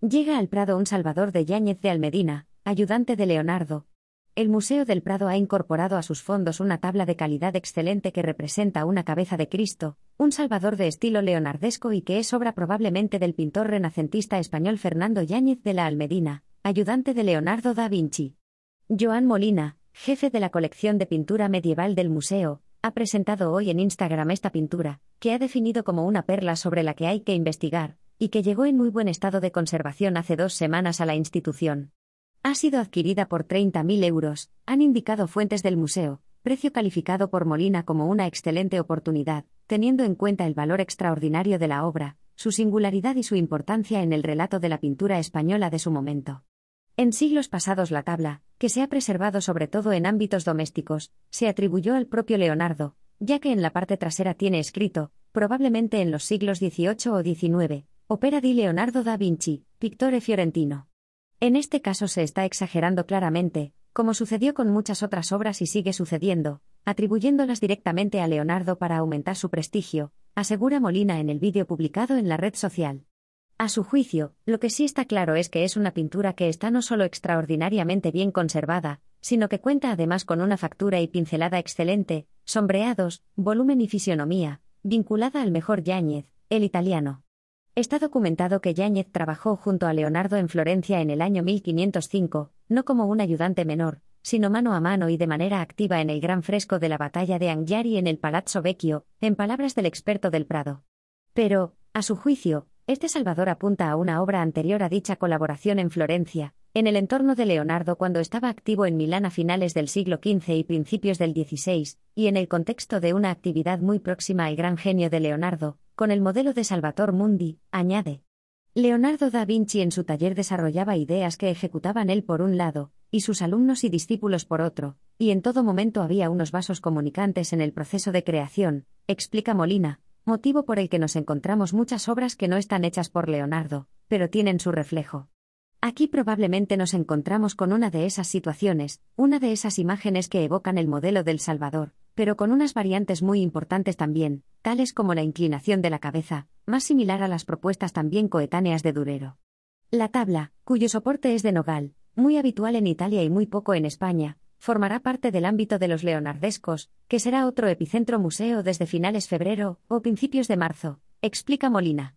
Llega al Prado un Salvador de Yáñez de Almedina, ayudante de Leonardo. El Museo del Prado ha incorporado a sus fondos una tabla de calidad excelente que representa una cabeza de Cristo, un Salvador de estilo leonardesco y que es obra probablemente del pintor renacentista español Fernando Yáñez de la Almedina, ayudante de Leonardo da Vinci. Joan Molina, jefe de la colección de pintura medieval del museo, ha presentado hoy en Instagram esta pintura, que ha definido como una perla sobre la que hay que investigar, y que llegó en muy buen estado de conservación hace dos semanas a la institución. Ha sido adquirida por 30.000 euros, han indicado fuentes del museo, precio calificado por Molina como una excelente oportunidad, teniendo en cuenta el valor extraordinario de la obra, su singularidad y su importancia en el relato de la pintura española de su momento. En siglos pasados la tabla, que se ha preservado sobre todo en ámbitos domésticos, se atribuyó al propio Leonardo, ya que en la parte trasera tiene escrito, probablemente en los siglos XVIII o XIX, Opera di Leonardo da Vinci, Pictore Fiorentino. En este caso se está exagerando claramente, como sucedió con muchas otras obras y sigue sucediendo, atribuyéndolas directamente a Leonardo para aumentar su prestigio, asegura Molina en el vídeo publicado en la red social. A su juicio, lo que sí está claro es que es una pintura que está no solo extraordinariamente bien conservada, sino que cuenta además con una factura y pincelada excelente, sombreados, volumen y fisionomía, vinculada al mejor Yáñez, el italiano. Está documentado que Yáñez trabajó junto a Leonardo en Florencia en el año 1505, no como un ayudante menor, sino mano a mano y de manera activa en el gran fresco de la batalla de Anghiari en el Palazzo Vecchio, en palabras del experto del Prado. Pero, a su juicio, este Salvador apunta a una obra anterior a dicha colaboración en Florencia, en el entorno de Leonardo cuando estaba activo en Milán a finales del siglo XV y principios del XVI, y en el contexto de una actividad muy próxima al gran genio de Leonardo, con el modelo de Salvator Mundi, añade. Leonardo da Vinci en su taller desarrollaba ideas que ejecutaban él por un lado, y sus alumnos y discípulos por otro, y en todo momento había unos vasos comunicantes en el proceso de creación, explica Molina, motivo por el que nos encontramos muchas obras que no están hechas por Leonardo, pero tienen su reflejo. Aquí probablemente nos encontramos con una de esas situaciones, una de esas imágenes que evocan el modelo del Salvador, pero con unas variantes muy importantes también, tales como la inclinación de la cabeza, más similar a las propuestas también coetáneas de Durero. La tabla, cuyo soporte es de nogal, muy habitual en Italia y muy poco en España, formará parte del ámbito de los leonardescos, que será otro epicentro museo desde finales febrero o principios de marzo, explica Molina.